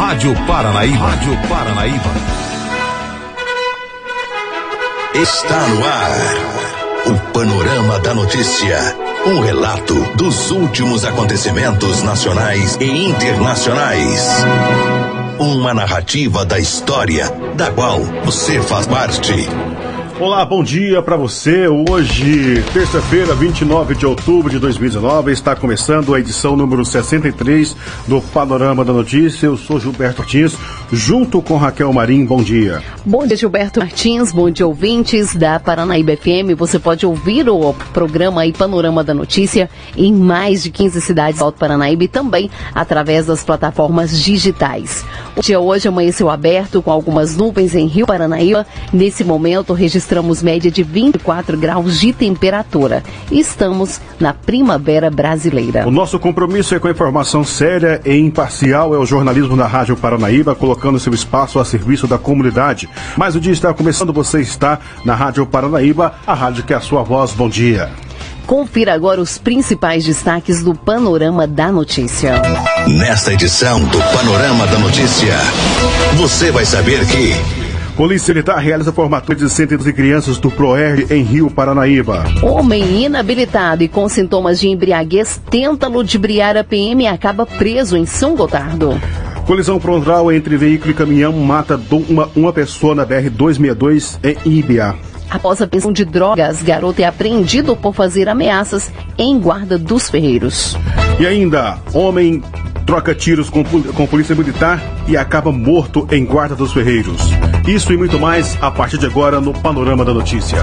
Rádio Paranaíba. Rádio Paranaíba. Está no ar. O Panorama da Notícia. Um relato dos últimos acontecimentos nacionais e internacionais. Uma narrativa da história, da qual você faz parte. Olá, bom dia para você. Hoje, terça-feira, 29 de outubro de 2019, está começando a edição número 63 do Panorama da Notícia. Eu sou Gilberto Martins, junto com Raquel Marim. Bom dia. Bom dia, Gilberto Martins. Bom dia, ouvintes da Paranaíba FM. Você pode ouvir o programa aí Panorama da Notícia em mais de 15 cidades do Alto Paranaíba e também através das plataformas digitais. O dia hoje amanheceu aberto com algumas nuvens em Rio Paranaíba. Nesse momento, registramos registramos média de 24 graus de temperatura. Estamos na primavera brasileira. O nosso compromisso é com a informação séria e imparcial, é o jornalismo da Rádio Paranaíba, colocando seu espaço a serviço da comunidade. Mas o dia está começando, você está na Rádio Paranaíba, a rádio que é a sua voz. Bom dia. Confira agora os principais destaques do Panorama da Notícia. Nesta edição do Panorama da Notícia, você vai saber que. Polícia Militar realiza formatura de 112 crianças do ProER em Rio Paranaíba. Homem inabilitado e com sintomas de embriaguez tenta ludibriar a PM e acaba preso em São Gotardo. Colisão frontal entre veículo e caminhão mata uma, uma pessoa na BR-262 em Ibia. Após a pensão de drogas, garoto é apreendido por fazer ameaças em Guarda dos Ferreiros. E ainda, homem troca tiros com, com polícia militar e acaba morto em Guarda dos Ferreiros. Isso e muito mais a partir de agora no Panorama da Notícia.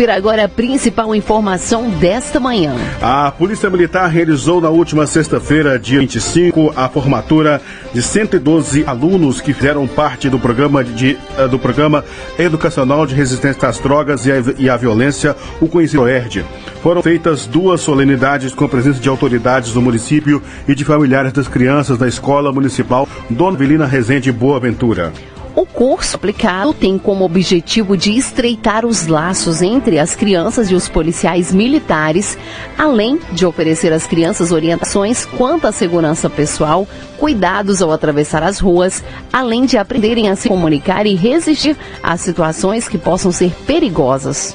Confira agora a principal informação desta manhã. A Polícia Militar realizou na última sexta-feira, dia 25, a formatura de 112 alunos que fizeram parte do programa, de, eh, do programa Educacional de Resistência às Drogas e à, e à Violência, o conhecido ERD. Foram feitas duas solenidades com a presença de autoridades do município e de familiares das crianças da Escola Municipal Dona Velina Rezende Boa Ventura. O curso aplicado tem como objetivo de estreitar os laços entre as crianças e os policiais militares, além de oferecer às crianças orientações quanto à segurança pessoal, cuidados ao atravessar as ruas, além de aprenderem a se comunicar e resistir a situações que possam ser perigosas.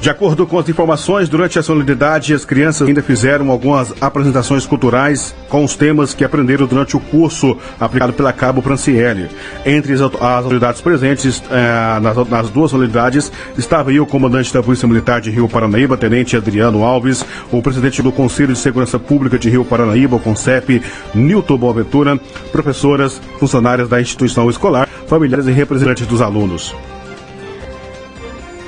De acordo com as informações, durante a solenidade, as crianças ainda fizeram algumas apresentações culturais com os temas que aprenderam durante o curso aplicado pela Cabo Franciele. Entre as, autoridades presentes eh, nas, nas, duas solenidades estava aí o comandante da Polícia Militar de Rio Paranaíba, Tenente Adriano Alves, o presidente do Conselho de Segurança Pública de Rio Paranaíba, o CONCEP, Nilton Boaventura, professoras, funcionárias da instituição escolar, familiares e representantes dos alunos.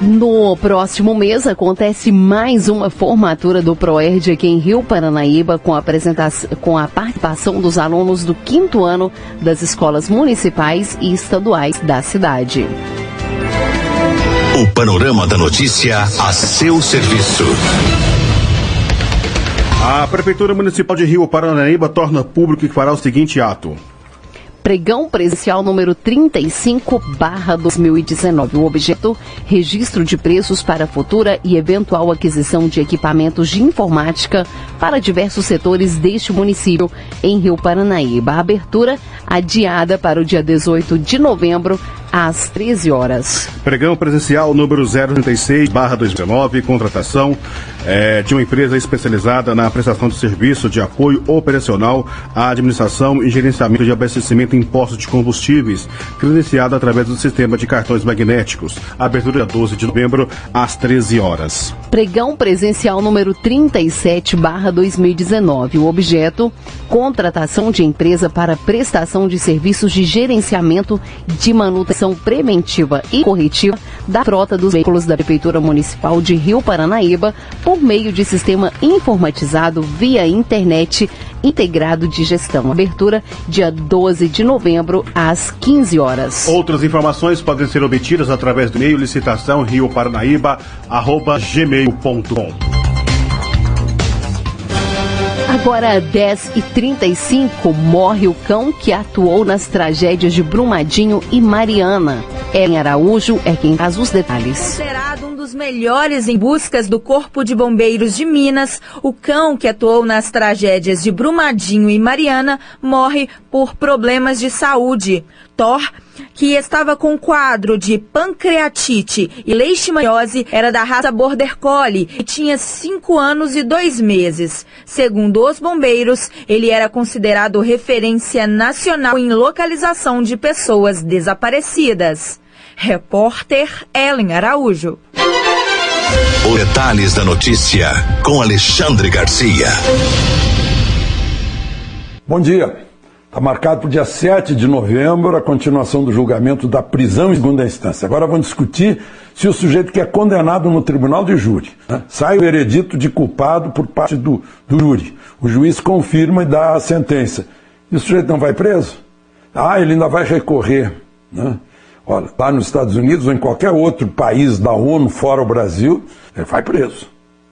No próximo mês acontece mais uma formatura do ProERD aqui em Rio Paranaíba com a, apresentação, com a participação dos alunos do quinto ano das escolas municipais e estaduais da cidade. O Panorama da Notícia a seu serviço. A Prefeitura Municipal de Rio Paranaíba torna público que fará o seguinte ato pregão presencial número 35/2019. O objeto: registro de preços para futura e eventual aquisição de equipamentos de informática para diversos setores deste município em Rio Paranaíba. A abertura adiada para o dia 18 de novembro às 13 horas. Pregão presencial número 036/2019, contratação é, de uma empresa especializada na prestação de serviço de apoio operacional à administração e gerenciamento de abastecimento em postos de combustíveis, credenciada através do sistema de cartões magnéticos. Abertura 12 de novembro às 13 horas. Pregão presencial número 37/2019. O objeto: contratação de empresa para prestação de serviços de gerenciamento de manutenção preventiva e corretiva da frota dos veículos da Prefeitura Municipal de Rio Paranaíba por meio de sistema informatizado via internet integrado de gestão. Abertura dia 12 de novembro às 15 horas. Outras informações podem ser obtidas através do e-mail licitação rioparanaíba@gmail.com. Agora, 10h35, morre o cão que atuou nas tragédias de Brumadinho e Mariana. Ellen Araújo é quem traz os detalhes dos melhores em buscas do Corpo de Bombeiros de Minas, o cão que atuou nas tragédias de Brumadinho e Mariana morre por problemas de saúde. Thor, que estava com quadro de pancreatite e leishmaniose, era da raça Border Collie e tinha cinco anos e dois meses. Segundo os bombeiros, ele era considerado referência nacional em localização de pessoas desaparecidas. Repórter Ellen Araújo. Os detalhes da notícia com Alexandre Garcia. Bom dia. Está marcado para o dia 7 de novembro a continuação do julgamento da prisão em segunda instância. Agora vamos discutir se o sujeito que é condenado no tribunal de júri né, sai o veredito de culpado por parte do, do júri. O juiz confirma e dá a sentença. E o sujeito não vai preso? Ah, ele ainda vai recorrer. Né? Olha, lá nos Estados Unidos ou em qualquer outro país da ONU, fora o Brasil, ele vai preso.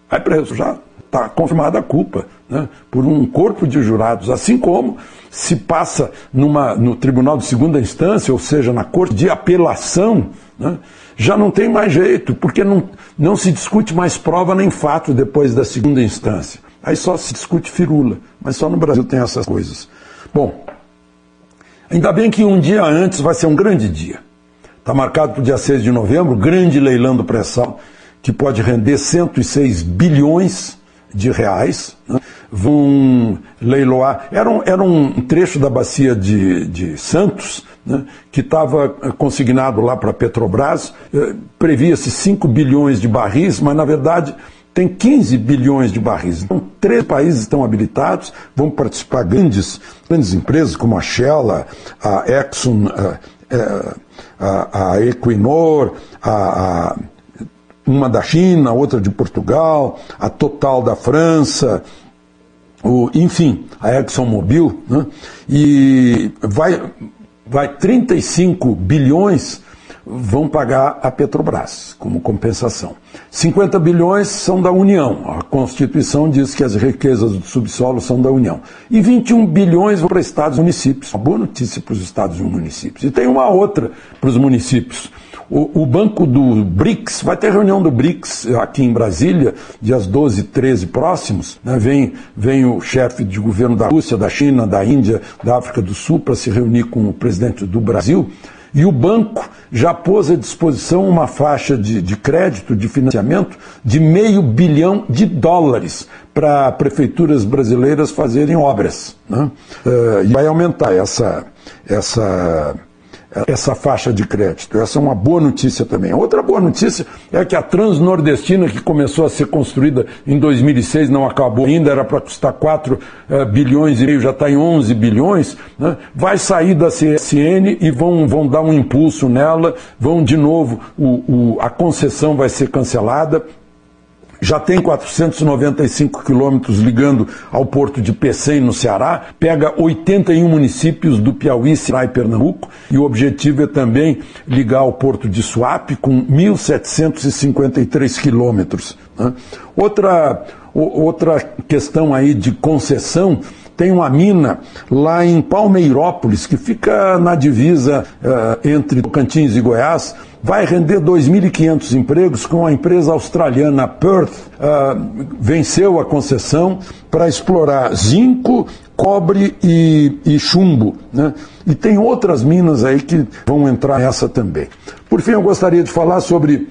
Vai preso já. Está confirmada a culpa né, por um corpo de jurados, assim como se passa numa, no tribunal de segunda instância, ou seja, na corte de apelação, né, já não tem mais jeito, porque não, não se discute mais prova nem fato depois da segunda instância. Aí só se discute firula, mas só no Brasil tem essas coisas. Bom, ainda bem que um dia antes vai ser um grande dia. Está marcado para o dia 6 de novembro, grande leilão do pré-sal, que pode render 106 bilhões de reais. Né? vão leiloar. Era um, era um trecho da bacia de, de Santos, né, que estava eh, consignado lá para a Petrobras. Eh, previa-se 5 bilhões de barris, mas na verdade tem 15 bilhões de barris. Então, três países estão habilitados, vão participar grandes, grandes empresas como a Shell, a, Exxon, a, a, a Equinor, a, uma da China, outra de Portugal, a Total da França, o, enfim, a ExxonMobil, né? e vai, vai 35 bilhões vão pagar a Petrobras como compensação. 50 bilhões são da União. A Constituição diz que as riquezas do subsolo são da União. E 21 bilhões vão para estados e municípios. Uma boa notícia para os estados e municípios. E tem uma outra para os municípios. O, o, banco do BRICS, vai ter reunião do BRICS aqui em Brasília, dias 12 e 13 próximos. Né? Vem, vem o chefe de governo da Rússia, da China, da Índia, da África do Sul para se reunir com o presidente do Brasil. E o banco já pôs à disposição uma faixa de, de crédito, de financiamento, de meio bilhão de dólares para prefeituras brasileiras fazerem obras. Né? Uh, e vai aumentar essa, essa essa faixa de crédito. Essa é uma boa notícia também. Outra boa notícia é que a Transnordestina, que começou a ser construída em 2006, não acabou ainda, era para custar 4 uh, eh, bilhões e meio, já está em 11 bilhões, né? vai sair da CSN e vão, vão dar um impulso nela, vão de novo, o, o, a concessão vai ser cancelada, já tem 495 quilômetros ligando ao porto de Pecém, no Ceará, pega 81 municípios do Piauí, Ceará e Pernambuco, e o objetivo é também ligar ao porto de Suape com 1.753 quilômetros. Né? Outra, outra questão aí de concessão tem uma mina lá em Palmeirópolis, que fica na divisa uh, entre Tocantins e Goiás, vai render 2.500 empregos com a empresa australiana Perth, uh, venceu a concessão para explorar zinco, cobre e, e chumbo. Né? E tem outras minas aí que vão entrar nessa também. Por fim, eu gostaria de falar sobre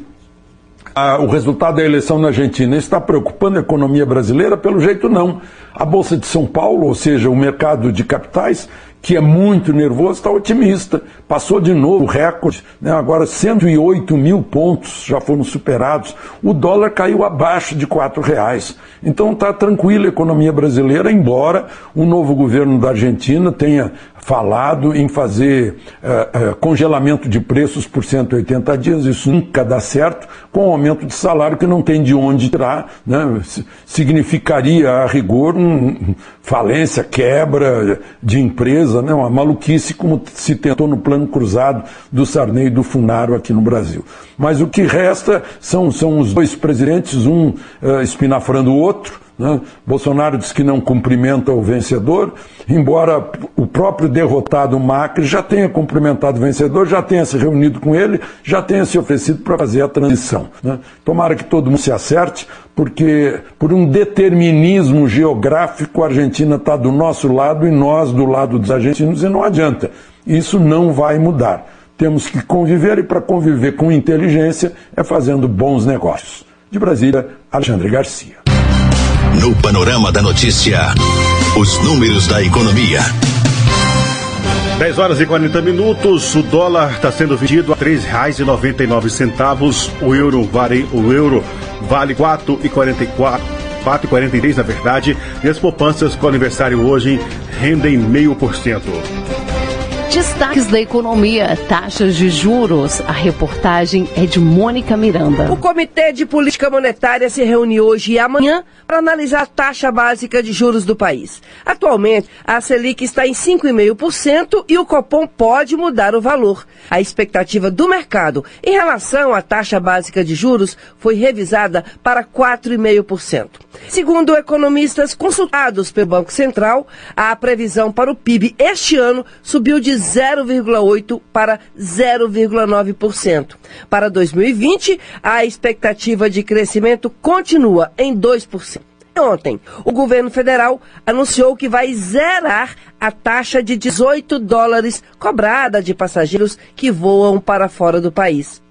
o resultado da eleição na Argentina está preocupando a economia brasileira? Pelo jeito, não. A Bolsa de São Paulo, ou seja, o mercado de capitais, que é muito nervoso, está otimista. Passou de novo o recorde, né? agora 108 mil pontos já foram superados. O dólar caiu abaixo de R$ reais. Então está tranquila a economia brasileira, embora o novo governo da Argentina tenha falado em fazer uh, uh, congelamento de preços por 180 dias, isso nunca dá certo, com um aumento de salário que não tem de onde tirar, né? significaria a rigor um, falência, quebra de empresa, né? uma maluquice como se tentou no plano cruzado do Sarney e do Funaro aqui no Brasil. Mas o que resta são, são os dois presidentes, um uh, espinafrando o outro, Né? Bolsonaro diz que não cumprimenta o vencedor, embora o próprio derrotado Macri já tenha cumprimentado o vencedor, já tenha se reunido com ele, já tenha se oferecido para fazer a transição. Né? Tomara que todo mundo se acerte, porque por um determinismo geográfico a Argentina está do nosso lado e nós do lado dos argentinos e não adianta. Isso não vai mudar. Temos que conviver e para conviver com inteligência é fazendo bons negócios. De Brasília, Alexandre Garcia. No Panorama da Notícia, os números da economia. 10 horas e 40 minutos, o dólar está sendo vendido a R$ 3,99. O euro vale, o euro vale 4,44. 4,43 na verdade, e as poupanças com aniversário hoje rendem meio por cento. Destaques da economia, taxas de juros. A reportagem é de Mônica Miranda. O Comitê de Política Monetária se reúne hoje e amanhã para analisar a taxa básica de juros do país. Atualmente, a Selic está em 5,5% e o Copom pode mudar o valor. A expectativa do mercado em relação à taxa básica de juros foi revisada para 4,5%. Segundo economistas consultados pelo Banco Central, a previsão para o PIB este ano subiu de 0,8% para 0,9%. Para 2020, a expectativa de crescimento continua em 2%. Ontem, o governo federal anunciou que vai zerar a taxa de 18 dólares cobrada de passageiros que voam para fora do país.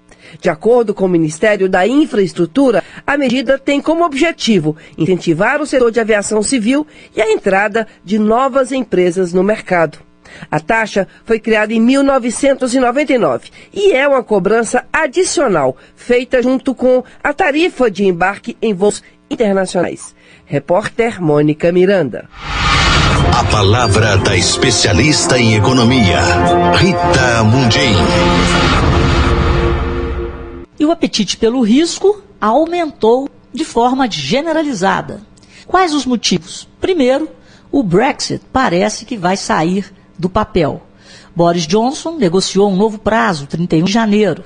De acordo com o Ministério da Infraestrutura, a medida tem como objetivo incentivar o setor de aviação civil e a entrada de novas empresas no mercado. A taxa foi criada em 1999 e é uma cobrança adicional feita junto com a tarifa de embarque em voos internacionais. Repórter Mônica Miranda. A palavra da especialista em economia, Rita Mundim. E o apetite pelo risco aumentou de forma generalizada. Quais os motivos? Primeiro, o Brexit parece que vai sair do papel. Boris Johnson negociou um novo prazo, 31 de janeiro,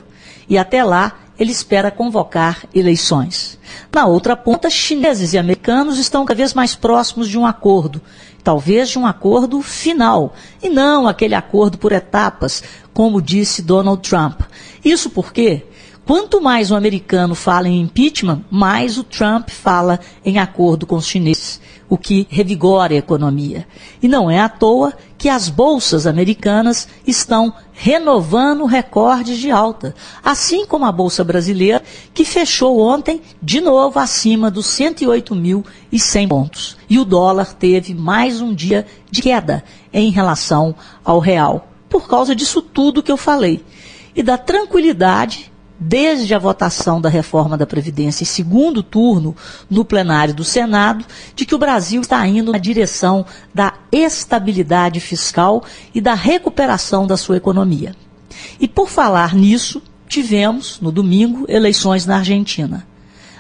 e até lá ele espera convocar eleições. Na outra ponta, chineses e americanos estão cada vez mais próximos de um acordo, talvez de um acordo final, e não aquele acordo por etapas, como disse Donald Trump. Isso porque Quanto mais o americano fala em impeachment, mais o Trump fala em acordo com os chineses, o que revigora a economia. E não é à toa que as bolsas americanas estão renovando recordes de alta, assim como a bolsa brasileira, que fechou ontem de novo acima dos 108.100 pontos. E o dólar teve mais um dia de queda em relação ao real, por causa disso tudo que eu falei. E da tranquilidade desde a votação da reforma da Previdência em segundo turno no plenário do Senado, de que o Brasil está indo na direção da estabilidade fiscal e da recuperação da sua economia. E por falar nisso, tivemos, no domingo, eleições na Argentina.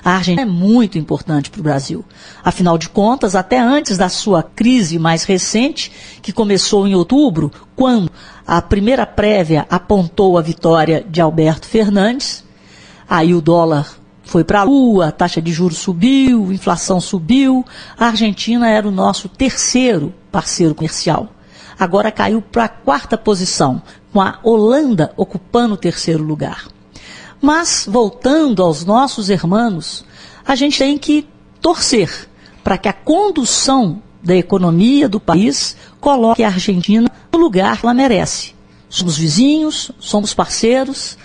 A Argentina é muito importante para o Brasil. Afinal de contas, até antes da sua crise mais recente, que começou em outubro, quando a primeira prévia apontou a vitória de Alberto Fernandes, aí o dólar foi para a lua, a taxa de juros subiu, a inflação subiu. A Argentina era o nosso terceiro parceiro comercial. Agora caiu para a quarta posição, com a Holanda ocupando o terceiro lugar. Mas, voltando aos nossos irmãos, a gente tem que torcer para que a condução da economia do país coloque a Argentina no lugar que ela merece. Somos vizinhos, somos parceiros,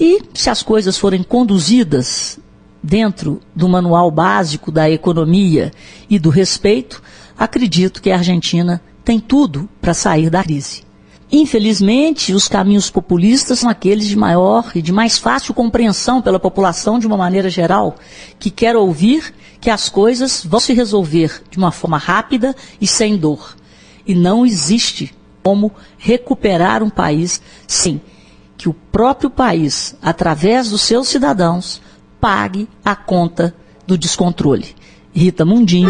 e se as coisas forem conduzidas dentro do manual básico da economia e do respeito, acredito que a Argentina tem tudo para sair da crise. Infelizmente, os caminhos populistas são aqueles de maior e de mais fácil compreensão pela população de uma maneira geral, que quer ouvir que as coisas vão se resolver de uma forma rápida e sem dor. E não existe como recuperar um país sem que o próprio país, através dos seus cidadãos, pague a conta do descontrole. Rita Mundim.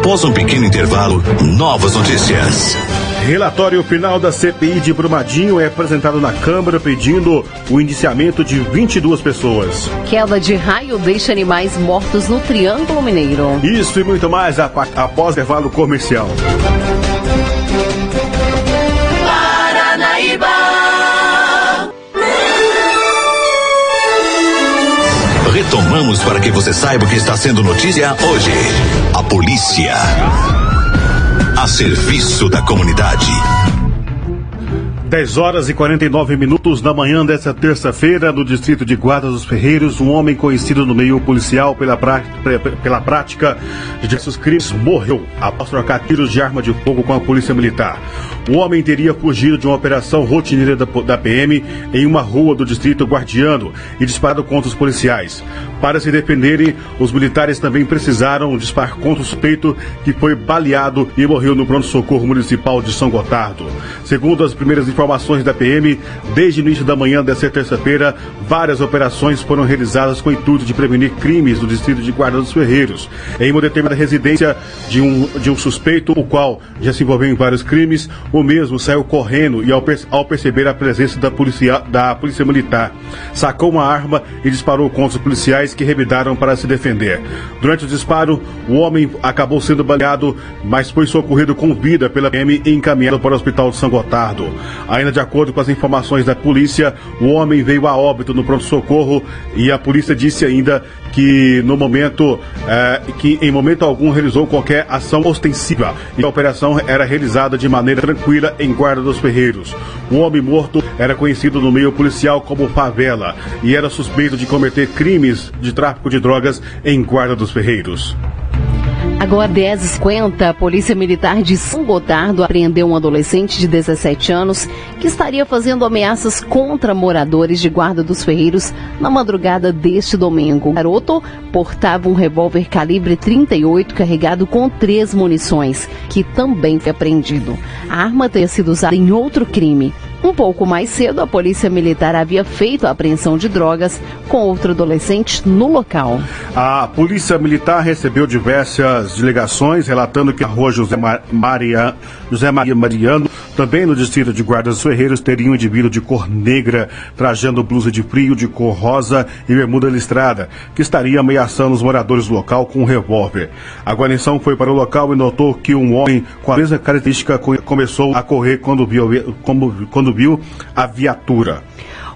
Após um pequeno intervalo, novas notícias. Relatório final da CPI de Brumadinho é apresentado na Câmara pedindo o indiciamento de 22 pessoas. Queda de raio deixa animais mortos no Triângulo Mineiro. Isso e muito mais após intervalo comercial. Retomamos para que você saiba o que está sendo notícia hoje. A polícia. A serviço da comunidade. 10 horas e 49 minutos da manhã desta terça-feira, no distrito de Guarda dos Ferreiros, um homem conhecido no meio policial pela, pela prática de diversos crimes morreu após trocar tiros de arma de fogo com a polícia militar. O homem teria fugido de uma operação rotineira da, PM em uma rua do distrito Guardiano e disparado contra os policiais. Para se defenderem, os militares também precisaram disparar contra o suspeito que foi baleado e morreu no pronto-socorro municipal de São Gotardo. Segundo as primeiras informações, informações da PM, desde o início da manhã desta terça-feira, várias operações foram realizadas com o intuito de prevenir crimes no distrito de Guarda dos Ferreiros. Em uma determinada residência de um, de um suspeito, o qual já se envolveu em vários crimes, o mesmo saiu correndo e, ao, ao perceber a presença da polícia, da polícia militar, sacou uma arma e disparou contra os policiais que revidaram para se defender. Durante o disparo, o homem acabou sendo baleado, mas foi socorrido com vida pela PM e encaminhado para o hospital de São Gotardo. Ainda de acordo com as informações da polícia, o homem veio a óbito no pronto-socorro e a polícia disse ainda que no momento, é, que em momento algum realizou qualquer ação ostensiva e a operação era realizada de maneira tranquila em Guarda dos Ferreiros. O homem morto era conhecido no meio policial como Favela e era suspeito de cometer crimes de tráfico de drogas em Guarda dos Ferreiros. Agora 10h50, a Polícia Militar de São Gotardo apreendeu um adolescente de 17 anos que estaria fazendo ameaças contra moradores de Guarda dos Ferreiros na madrugada deste domingo. O garoto portava um revólver calibre 38 carregado com três munições, que também foi apreendido. A arma teria sido usada em outro crime. Um pouco mais cedo, a Polícia Militar havia feito a apreensão de drogas com outro adolescente no local. A Polícia Militar recebeu diversas ligações relatando que a rua José, Maria, José Maria Mariano, também no distrito de Guardas Ferreiros, teria um indivíduo de cor negra, trajando blusa de frio de cor rosa e bermuda listrada, que estaria ameaçando os moradores do local com um revólver. A guarnição foi para o local e notou que um homem com a mesma característica começou a correr quando viu, quando quando viu a viatura.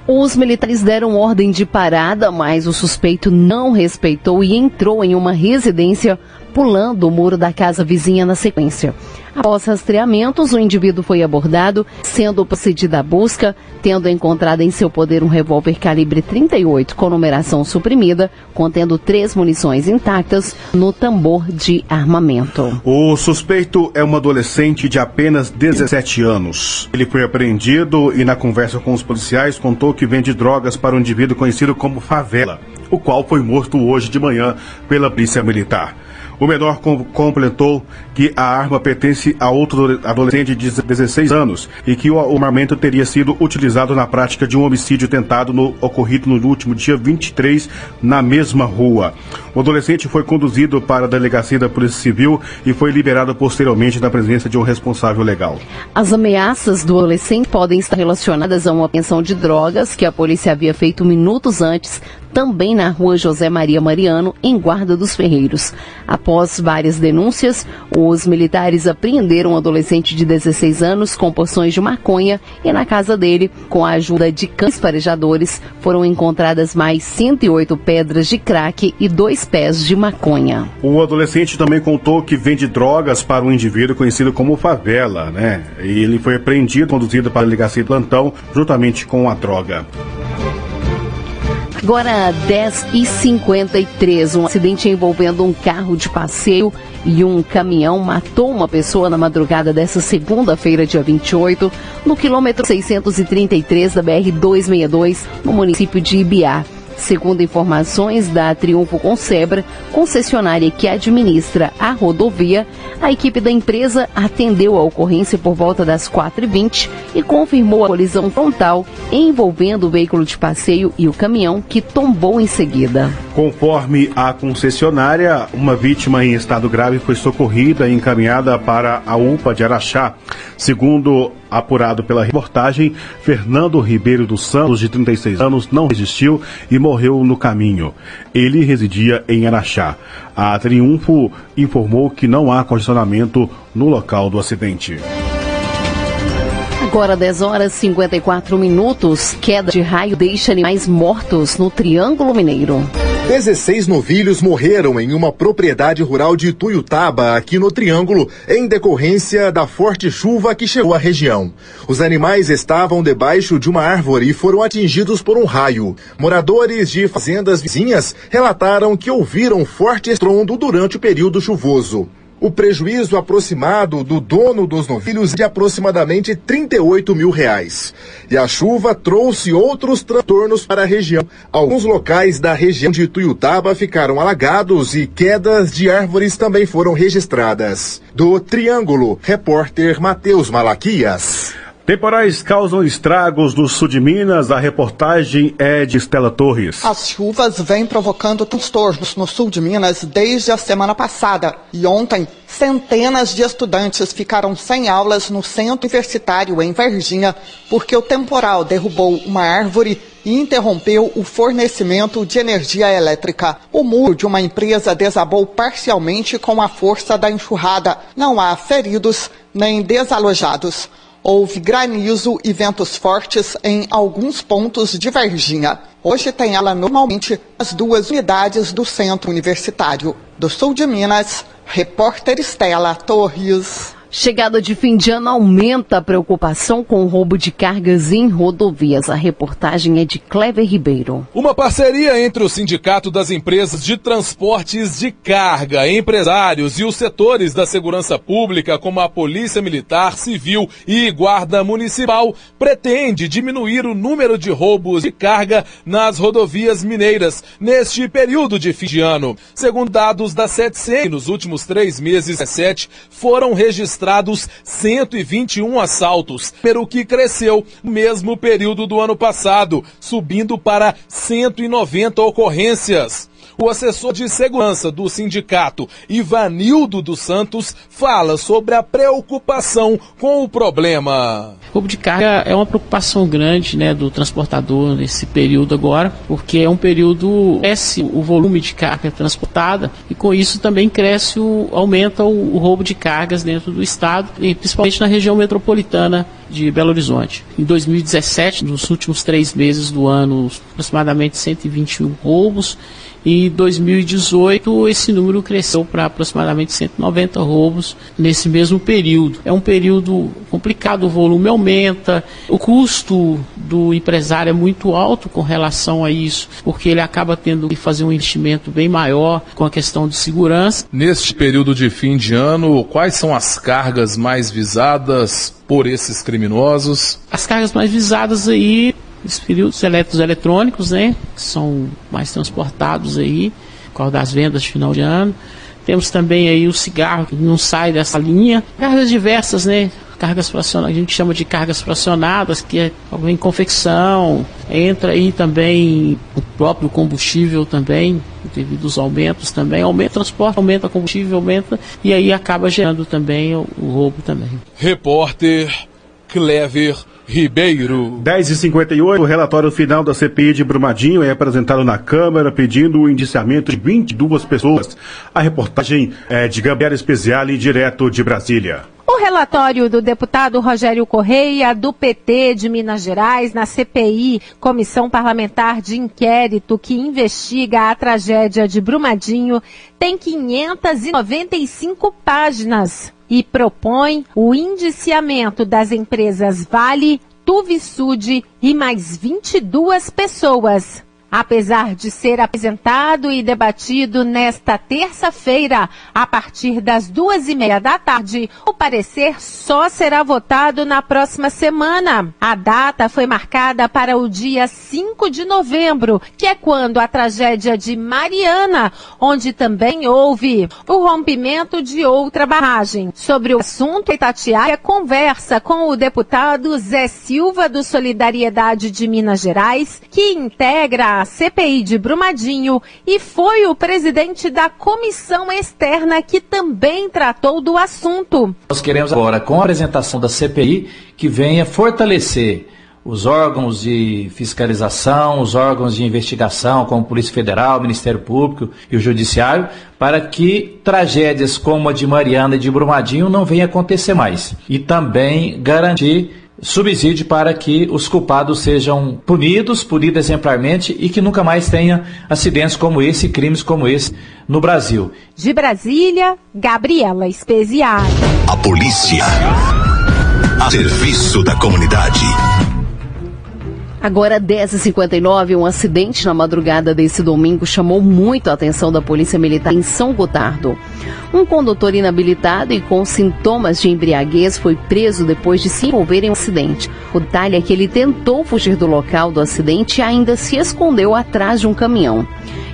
Os militares deram ordem de parada, mas o suspeito não respeitou e entrou em uma residência, pulando o muro da casa vizinha na sequência. Após rastreamentos, o indivíduo foi abordado, sendo procedida a busca, tendo encontrado em seu poder um revólver calibre 38 com numeração suprimida, contendo três munições intactas no tambor de armamento. O suspeito é um adolescente de apenas 17 anos. Ele foi apreendido e, na conversa com os policiais, contou que vende drogas para um indivíduo conhecido como Favela, o qual foi morto hoje de manhã pela Polícia Militar. O menor completou que a arma pertence a outro adolescente de 16 anos e que o armamento teria sido utilizado na prática de um homicídio tentado no, ocorrido no último dia 23 na mesma rua. O adolescente foi conduzido para a delegacia da Polícia Civil e foi liberado posteriormente na presença de um responsável legal. As ameaças do adolescente podem estar relacionadas a uma pensão de drogas que a polícia havia feito minutos antes também na rua José Maria Mariano, em Guarda dos Ferreiros. Após várias denúncias, os militares apreenderam um adolescente de 16 anos com porções de maconha e na casa dele, com a ajuda de cães farejadores, foram encontradas mais 108 pedras de crack e dois pés de maconha. O adolescente também contou que vende drogas para um indivíduo conhecido como Favela, né? E ele foi apreendido, conduzido para a delegacia de plantão, juntamente com a droga. Agora, 10 e 53 um acidente envolvendo um carro de passeio e um caminhão matou uma pessoa na madrugada dessa segunda-feira, dia 28, no quilômetro 633 da BR-262, no município de Ibiá. Segundo informações da Triunfo Concebra, concessionária que administra a rodovia, a equipe da empresa atendeu a ocorrência por volta das 4h20 e confirmou a colisão frontal envolvendo o veículo de passeio e o caminhão que tombou em seguida. Conforme a concessionária, uma vítima em estado grave foi socorrida e encaminhada para a UPA de Araxá. Segundo apurado pela reportagem, Fernando Ribeiro dos Santos, de 36 anos, não resistiu e morreu no caminho. Ele residia em Araxá. A Triunfo informou que não há condicionamento no local do acidente. Agora 10 horas 54 minutos. Queda de raio deixa animais mortos no Triângulo Mineiro. 16 novilhos morreram em uma propriedade rural de Tuiutaba, aqui no Triângulo, em decorrência da forte chuva que chegou à região. Os animais estavam debaixo de uma árvore e foram atingidos por um raio. Moradores de fazendas vizinhas relataram que ouviram forte estrondo durante o período chuvoso. O prejuízo aproximado do dono dos novilhos é de aproximadamente 38 mil reais. E a chuva trouxe outros transtornos para a região. Alguns locais da região de Tuiutaba ficaram alagados e quedas de árvores também foram registradas. Do Triângulo, repórter Matheus Malaquias. Temporais causam estragos no sul de Minas. A reportagem é de Estela Torres. As chuvas vêm provocando transtornos no sul de Minas desde a semana passada. E ontem, centenas de estudantes ficaram sem aulas no centro universitário em Varginha porque o temporal derrubou uma árvore e interrompeu o fornecimento de energia elétrica. O muro de uma empresa desabou parcialmente com a força da enxurrada. Não há feridos nem desalojados houve granizo e ventos fortes em alguns pontos de Varginha. Hoje tem ela normalmente as duas unidades do centro universitário. Do sul de Minas, repórter Estela Torres. Chegada de fim de ano aumenta a preocupação com o roubo de cargas em rodovias. A reportagem é de Clever Ribeiro. Uma parceria entre o Sindicato das Empresas de Transportes de Carga, empresários e os setores da segurança pública, como a Polícia Militar, Civil e Guarda Municipal, pretende diminuir o número de roubos de carga nas rodovias mineiras neste período de fim de ano. Segundo dados da 7C, nos últimos três meses, 17 foram registrados registrados 121 assaltos, pelo que cresceu no mesmo período do ano passado, subindo para 190 ocorrências. O assessor de segurança do sindicato, Ivanildo dos Santos, fala sobre a preocupação com o problema. O roubo de carga é uma preocupação grande né, do transportador nesse período agora, porque é um período cresce o volume de carga transportada e com isso também cresce o aumenta o, o roubo de cargas dentro do estado e principalmente na região metropolitana de Belo Horizonte. Em 2017, nos últimos três meses do ano, aproximadamente 121 roubos em 2018, esse número cresceu para aproximadamente 190 roubos nesse mesmo período. É um período complicado, o volume aumenta, o custo do empresário é muito alto com relação a isso, porque ele acaba tendo que fazer um investimento bem maior com a questão de segurança. Neste período de fim de ano, quais são as cargas mais visadas por esses criminosos? As cargas mais visadas aí os elétricos eletrônicos, né, que são mais transportados aí, por causa das vendas de final de ano. Temos também aí o cigarro, que não sai dessa linha. Cargas diversas, né? Cargas fracionadas, a gente chama de cargas fracionadas, que é em confecção. Entra aí também o próprio combustível também, devido aos aumentos também. Aumenta o transporte, aumenta o combustível, aumenta, e aí acaba gerando também o, o roubo também. Repórter Clever Ribeiro. 10h58, o relatório final da CPI de Brumadinho é apresentado na Câmara pedindo o indiciamento de 22 pessoas. A reportagem é de Gabriela Speziale, direto de Brasília. O relatório do deputado Rogério Correia, do PT de Minas Gerais, na CPI, Comissão Parlamentar de Inquérito que investiga a tragédia de Brumadinho, tem 595 páginas e propõe o indiciamento das empresas Vale, Tuvisud e mais 22 pessoas. Apesar de ser apresentado e debatido nesta terça-feira, a partir das duas e meia da tarde, o parecer só será votado na próxima semana. A data foi marcada para o dia 5 de novembro, que é quando a tragédia de Mariana, onde também houve o rompimento de outra barragem. Sobre o assunto, Itatiaia conversa com o deputado Zé Silva do Solidariedade de Minas Gerais, que integra a CPI de Brumadinho e foi o presidente da comissão externa que também tratou do assunto. Nós queremos agora, com a apresentação da CPI, que venha fortalecer os órgãos de fiscalização, os órgãos de investigação, como Polícia Federal, Ministério Público e o Judiciário, para que tragédias como a de Mariana e de Brumadinho não venham acontecer mais. E também garantir subsídio para que os culpados sejam punidos, punidos exemplarmente e que nunca mais tenha acidentes como esse, crimes como esse no Brasil. De Brasília, Gabriela Espesiar. A polícia. A serviço da comunidade. Agora, 10h59, um acidente na madrugada desse domingo chamou muito a atenção da Polícia Militar em São Gotardo. Um condutor inabilitado e com sintomas de embriaguez foi preso depois de se envolver em um acidente. O detalhe é que ele tentou fugir do local do acidente e ainda se escondeu atrás de um caminhão.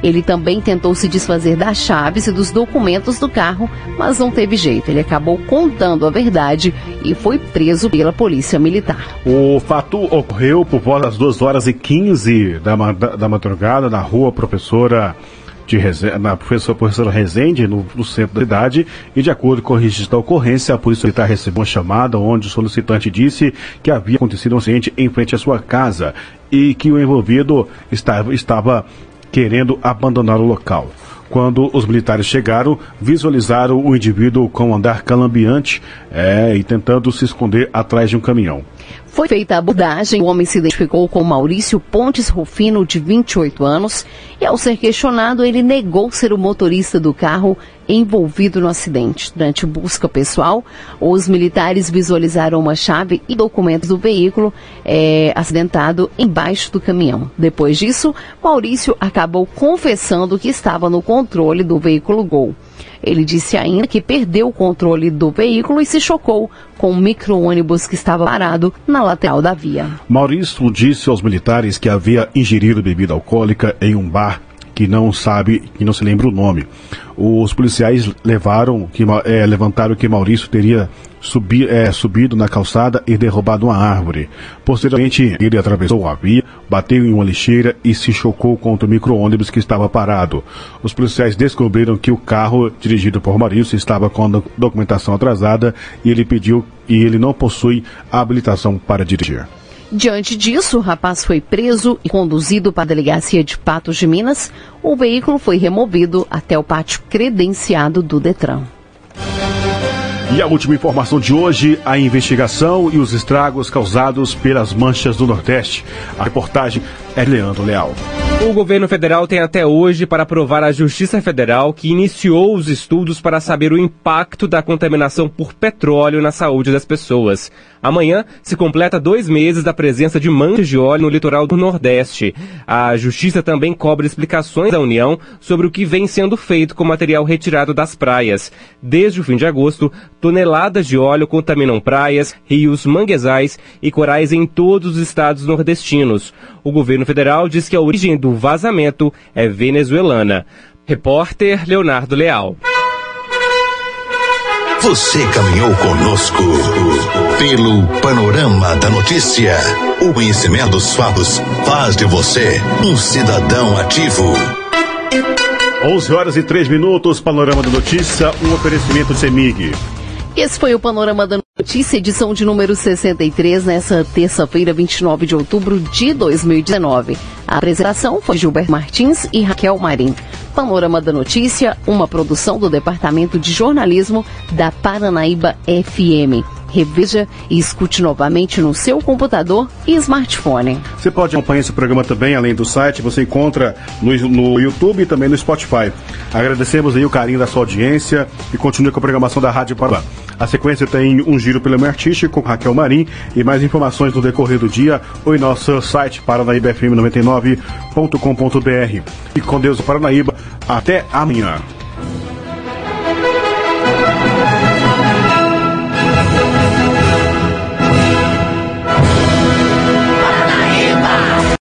Ele também tentou se desfazer das chaves e dos documentos do carro, mas não teve jeito. Ele acabou contando a verdade e foi preso pela Polícia Militar. O fato ocorreu por volta das 2 horas e 15 da, da madrugada na rua Professora de Rezende, na professora, professora Rezende, no, no, centro da cidade, e de acordo com o registro da ocorrência, a Polícia Militar recebeu uma chamada onde o solicitante disse que havia acontecido um acidente em frente à sua casa e que o envolvido estava, estava querendo abandonar o local. Quando os militares chegaram, visualizaram o indivíduo com andar calambiante é, e tentando se esconder atrás de um caminhão. Foi feita a abordagem, o homem se identificou com Maurício Pontes Rufino, de 28 anos, e ao ser questionado, ele negou ser o motorista do carro envolvido no acidente. Durante busca pessoal, os militares visualizaram uma chave e documentos do veículo é, acidentado embaixo do caminhão. Depois disso, Maurício acabou confessando que estava no controle do veículo Gol. Ele disse ainda que perdeu o controle do veículo e se chocou com um micro-ônibus que estava parado na lateral da via. Maurício disse aos militares que havia ingerido bebida alcoólica em um bar que não sabe, que não se lembra o nome. Os policiais levaram, que, é, levantaram que Maurício teria subi, é, subido na calçada e derrubado uma árvore. Posteriormente, ele atravessou a via, bateu em uma lixeira e se chocou contra o micro-ônibus que estava parado. Os policiais descobriram que o carro dirigido por Maurício estava com a documentação atrasada e ele pediu e ele não possui habilitação para dirigir. Diante disso, o rapaz foi preso e conduzido para a delegacia de Patos de Minas. O veículo foi removido até o pátio credenciado do Detran. E a última informação de hoje, a investigação e os estragos causados pelas manchas do Nordeste. A reportagem é Leandro Leal. O governo federal tem até hoje para aprovar a Justiça Federal que iniciou os estudos para saber o impacto da contaminação por petróleo na saúde das pessoas. Amanhã se completa dois meses da presença de manchas de óleo no litoral do Nordeste. A Justiça também cobra explicações da União sobre o que vem sendo feito com material retirado das praias. Desde o fim de agosto, toneladas de óleo contaminam praias, rios, manguezais e corais em todos os estados nordestinos. O governo federal diz que a origem do vazamento é venezuelana. Repórter Leonardo Leal. Você caminhou conosco pelo panorama da notícia. O conhecimento dos fatos faz de você um cidadão ativo. 11 horas e 3 minutos, Panorama da Notícia, um oferecimento de CEMIG. Esse foi o Panorama da Notícia, edição de número 63, nessa terça-feira, 29 de outubro de 2019. A apresentação foi Gilberto Martins e Raquel Marim. Panorama da Notícia, uma produção do Departamento de Jornalismo da Paranaíba FM. Reveja e escute novamente no seu computador e smartphone. Você pode acompanhar esse programa também, além do site, você encontra no, no YouTube e também no Spotify. Agradecemos aí o carinho da sua audiência e continue com a programação da Rádio Paraná. A sequência tem um giro pelo meio artístico com Raquel Marim e mais informações no decorrer do dia ou em nosso site paranaíbafm99.com.br. E com Deus, Paranaíba, até amanhã.